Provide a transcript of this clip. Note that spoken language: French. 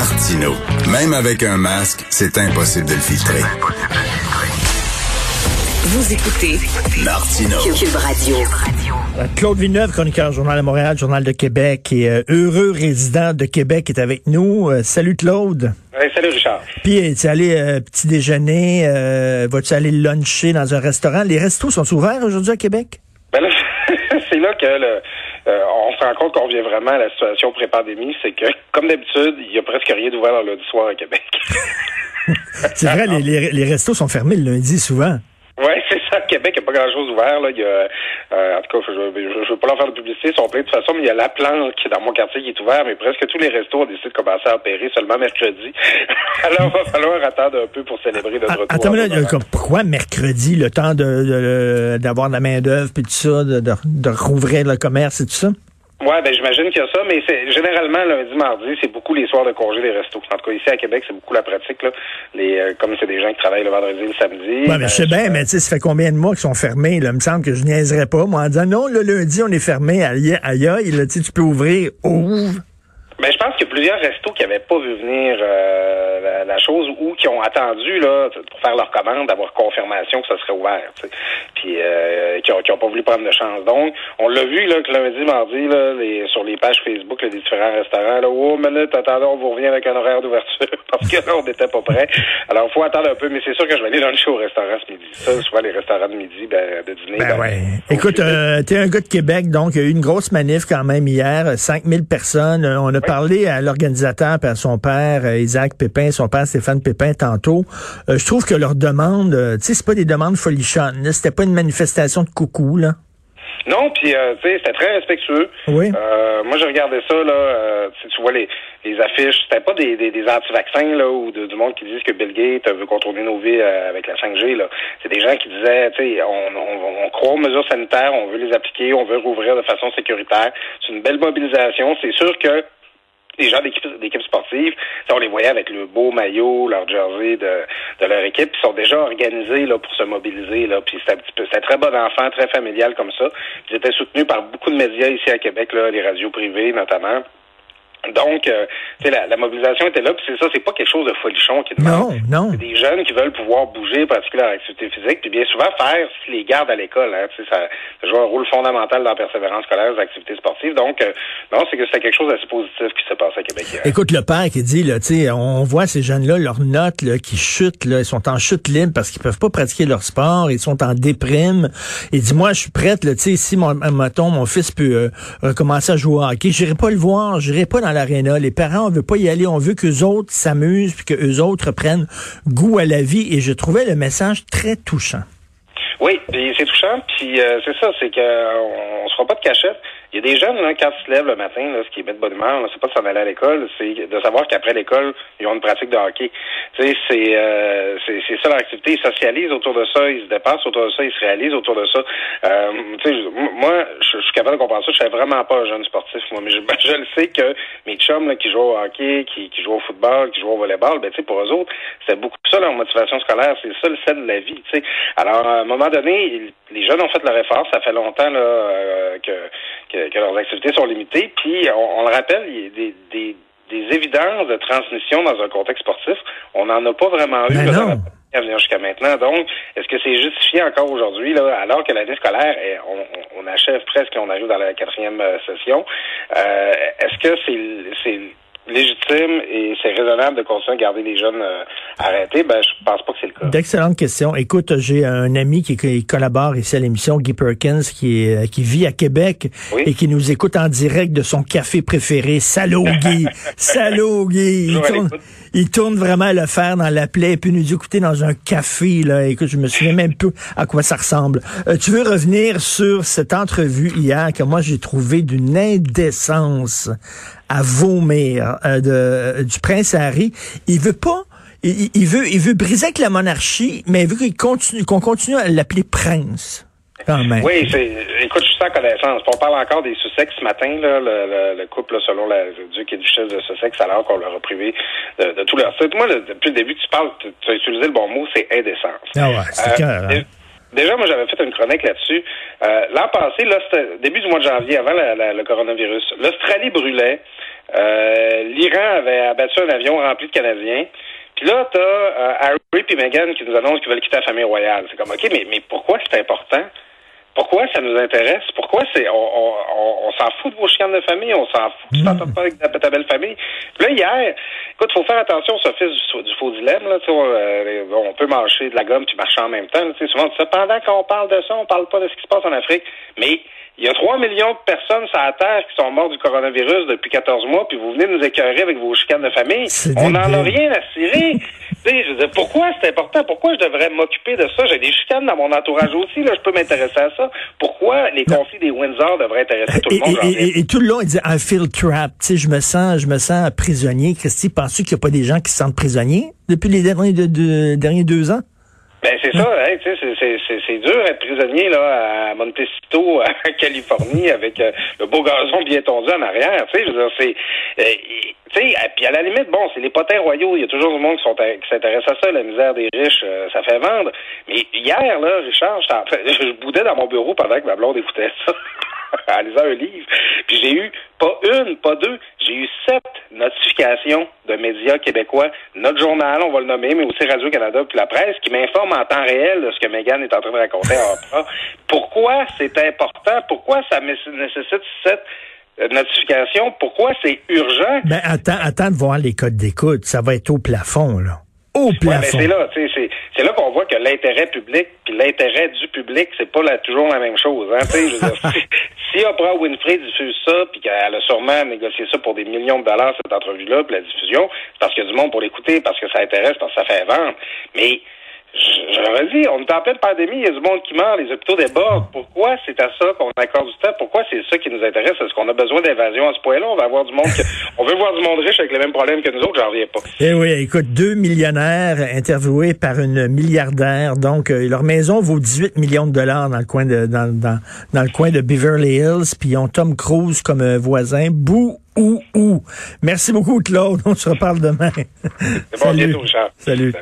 Martino. Même avec un masque, c'est impossible de le filtrer. Vous écoutez Martino. Cube Radio. Euh, Claude Villeneuve, chroniqueur Journal de Montréal, Journal de Québec et euh, heureux résident de Québec est avec nous. Euh, salut Claude. Ouais, salut Richard. Puis tu allé euh, petit déjeuner, euh, vas-tu aller luncher dans un restaurant? Les restos sont ouverts aujourd'hui à Québec? Ben là, c'est là que le, euh, on se rend compte qu'on revient vraiment à la situation pré-pandémie, c'est que, comme d'habitude, il y a presque rien d'ouvert le lundi soir à Québec. C'est vrai, les, les- les restos sont fermés le lundi souvent. Oui, c'est ça. À Québec, il n'y a pas grand-chose ouvert. Là. Il y a, euh, en tout cas, je ne veux pas leur faire de publicité, ils sont pleins de toute façon, mais il y a la planque dans mon quartier qui est ouvert, mais presque tous les restos ont décidé de commencer à opérer seulement mercredi. Alors, il va falloir attendre un peu pour célébrer notre Ah, retour. Attends, comme, pourquoi mercredi, le temps de, de- d'avoir de la main-d'œuvre puis tout ça, de rouvrir le commerce et tout ça? Ouais, ben j'imagine qu'il y a ça, mais c'est généralement lundi, mardi, c'est beaucoup les soirs de congé des restos. En tout cas, ici à Québec, c'est beaucoup la pratique. Là. Les, euh, comme c'est des gens qui travaillent le vendredi et le samedi. Ouais, mais je sais ben, bien, mais tu sais, ça fait combien de mois qu'ils sont fermés, là? Il me semble que je niaiserais pas, moi, en disant, non, le lundi, on est fermé, aïe, aïe, là, tu peux ouvrir, ouvre. Ben, je pense a plusieurs restos qui n'avaient pas vu venir euh, la, la chose ou qui ont attendu là pour faire leur commande d'avoir confirmation que ça serait ouvert. tu sais. Puis euh, qui, ont, qui ont pas voulu prendre de chance. Donc, on l'a vu là que lundi, mardi, là, les, sur les pages Facebook là, des différents restaurants, là, oh minute, attendez, on vous revient avec un horaire d'ouverture parce que là, on n'était pas prêt. Alors, il faut attendre un peu, mais c'est sûr que je vais aller luncher au restaurant ce midi. Ça, souvent les restaurants de midi, ben, de dîner. Ben ben, ouais. Écoute, euh, t'es un gars de Québec, donc il y a eu une grosse manif quand même hier, euh, 5000 personnes. Euh, On a parlé à l'organisateur, puis à son père, euh, Isaac Pépin, son père Stéphane Pépin tantôt. Euh, je trouve que leurs demandes, euh, tu sais, c'est pas des demandes folichonnes. C'était pas une manifestation de coucou, là. Non, puis euh, tu sais, c'était très respectueux. Oui. Euh, moi, j'ai regardé ça là. Euh, tu vois les, les affiches. C'était pas des, des, des anti-vaccins là ou de- du monde qui disent que Bill Gates veut contrôler nos vies avec la 5G là. C'est des gens qui disaient, tu sais, on, on, on croit aux mesures sanitaires, on veut les appliquer, on veut rouvrir de façon sécuritaire. C'est une belle mobilisation. C'est sûr que les gens d'équipe sportive, on les voyait avec le beau maillot, leur jersey de, de leur équipe, ils sont déjà organisés là pour se mobiliser là. Puis c'était un petit peu, c'était très bon enfant, très familial comme ça. Ils étaient soutenus par beaucoup de médias ici à Québec là, les radios privées notamment. Donc, euh, tu sais, la, la mobilisation était là, puis c'est ça, c'est pas quelque chose de folichon qui demande. Non, non. C'est des jeunes qui veulent pouvoir bouger, pratiquer leur activité physique, puis bien souvent faire les garde à l'école. Hein, tu sais, ça, ça joue un rôle fondamental dans la persévérance scolaire, les activités sportives. Donc, euh, non, c'est que c'était quelque chose d'assez positif qui s'est passé à Québec hier. Écoute, le père qui dit, là, tu sais, on voit ces jeunes-là, leurs notes, là, qui chutent, là, ils sont en chute libre parce qu'ils peuvent pas pratiquer leur sport, ils sont en déprime. Il dit, moi, je suis prête, là, tu sais, si mon, mettons, mon fils peut euh, recommencer à jouer au hockey, j'irai pas le voir, j'irai pas dans l'aréna. Les parents, on veut pas y aller, on veut qu'eux autres s'amusent, puis qu'eux autres prennent goût à la vie. Et je trouvais le message très touchant. Oui, c'est touchant, puis euh, c'est ça, c'est que euh, on se fera pas de cachette. Il y a des jeunes, là, quand ils se lèvent le matin, là, ce qui met de bonne humeur, c'est pas de s'en aller à l'école, c'est de savoir qu'après l'école, ils ont une pratique de hockey. Tu sais, c'est, euh, c'est, ça leur activité. Ils socialisent autour de ça, ils se dépassent autour de ça, ils se réalisent autour de ça. Euh, moi, je, suis capable de comprendre ça. Je suis vraiment pas un jeune sportif, moi, mais je, je le sais que mes chums là, qui jouent au hockey, qui, qui jouent au football, qui jouent au volleyball, ben, tu sais, pour eux autres, c'est beaucoup ça leur motivation scolaire. C'est ça le sel de la vie, tu sais. Alors, à un moment donné, les jeunes ont fait leur effort. Ça fait longtemps là, euh, que, que, que leurs activités sont limitées. Puis, on, on le rappelle, il y a des, des, des évidences de transmission dans un contexte sportif. On n'en a pas vraiment eu Ben non. à venir jusqu'à maintenant. Donc, est-ce que c'est justifié encore aujourd'hui, là, alors que l'année scolaire, est- on, on- on achève presque, on arrive dans la quatrième euh, session, euh, est-ce que c'est c'est légitime et c'est raisonnable de continuer à garder les jeunes euh, arrêtés? Ben, je pense pas que c'est le cas. D'excellentes questions. Écoute, j'ai un ami qui, qui collabore ici à l'émission, Guy Perkins, qui, est, qui vit à Québec Oui. et qui nous écoute en direct de son café préféré. Salaud Guy! Salaud Guy! Il tourne, il tourne vraiment le fer dans la plaie et puis nous écouter dans un café. Là. Écoute, je me souviens même peu à quoi ça ressemble. Euh, tu veux revenir sur cette entrevue hier que moi j'ai trouvé d'une indécence à vomir euh, de, du prince Harry. Il veut pas il, veut, il veut briser avec la monarchie, mais il veut qu'il continue, qu'on continue à l'appeler prince. Quand même. Oui, c'est, écoute, je suis sans connaissance. On parle encore des Sussex ce matin, là, le, le, le couple, là, selon la, le duc et duchesse de Sussex, alors qu'on leur a privé de, de tout leur. Moi, le- depuis le début, tu parles, tu, tu as utilisé le bon mot, c'est indécence. Ah ouais, c'est Euh, hein. Déjà, moi, j'avais fait une chronique là-dessus. Euh, L'an passé, là, début du mois de janvier, avant le coronavirus, l'Australie brûlait. Euh, L'Iran avait abattu un avion rempli de Canadiens. Puis là, t'as euh, Harry et Meghan qui nous annoncent qu'ils veulent quitter la famille royale. C'est comme, OK, mais, mais pourquoi c'est important? Pourquoi ça nous intéresse? Pourquoi c'est on, on, on, s'en fout de vos chiens de famille? On s'en fout tu t'entends pas avec ta, belle famille? Là, hier, écoute, faut faire attention au sophisme du, du faux dilemme. Là, tu euh, on peut marcher de la gomme puis marcher en même temps. Tu sais, souvent, pendant qu'on parle de ça, on parle pas de ce qui se passe en Afrique. Mais il y a 3 millions de personnes sur la Terre qui sont mortes du coronavirus depuis 14 mois, puis vous venez nous écœurer avec vos chicanes de famille. On n'en a rien à cirer. je veux pourquoi c'est important? Pourquoi je devrais m'occuper de ça? J'ai des chicanes dans mon entourage aussi, là, je peux m'intéresser à ça. Pourquoi les conflits des Windsor devraient intéresser tout le monde? Et, tout le long, il dit I feel trapped. Tu sais, je me sens, je me sens prisonnier. Christy, penses-tu qu'il n'y a pas des gens qui se sentent prisonniers depuis les derniers, de, derniers deux ans? Ben c'est ça, hein, tu sais, c'est dur être prisonnier là à Montecito, en Californie, avec euh, le beau gazon bien tondu en arrière. Tu sais, je veux dire, c'est, euh, tu sais, puis à la limite, bon, c'est les potins royaux. Il y a toujours du monde qui s'intéresse à ça, la misère des riches, euh, ça fait vendre. Mais hier là, Richard, je boudais dans mon bureau pendant que ma blonde écoutait ça. en lisant un livre. Puis j'ai eu pas une, pas deux, j'ai eu sept notifications de médias québécois, notre journal, on va le nommer, mais aussi Radio-Canada puis la presse, qui m'informent en temps réel de ce que Megan est en train de raconter en Pourquoi c'est important? Pourquoi ça nécessite sept euh, notifications? Pourquoi c'est urgent? Ben, attends, attends de voir les codes d'écoute. Ça va être au plafond, là au plafond. c'est là, c'est là qu'on voit que l'intérêt public puis l'intérêt du public, c'est pas toujours la même chose. Hein, dire, si, Oprah Winfrey diffuse ça puis qu'elle a sûrement négocié ça pour des millions de dollars cette entrevue-là, puis la diffusion, c'est parce qu'il y a du monde pour l'écouter, parce que ça intéresse, parce que ça fait vendre. Mais Dit, on est en pleine pandémie, il y a du monde qui meurt, les hôpitaux débordent. Pourquoi c'est à ça qu'on accorde du temps? Pourquoi c'est ça qui nous intéresse? Est-ce qu'on a besoin d'invasion à ce point-là? On va avoir du monde on veut voir du monde riche avec les mêmes problèmes que nous autres, j'en reviens pas. Eh oui, écoute, deux millionnaires interviewés par une milliardaire. Donc, euh, leur maison vaut 18 millions de dollars dans le coin de dans, dans, dans le coin de Beverly Hills, puis ils ont Tom Cruise comme euh, voisin. Bou ou ou. Merci beaucoup, Claude. On se reparle demain. C'est bon, Salut. Salut.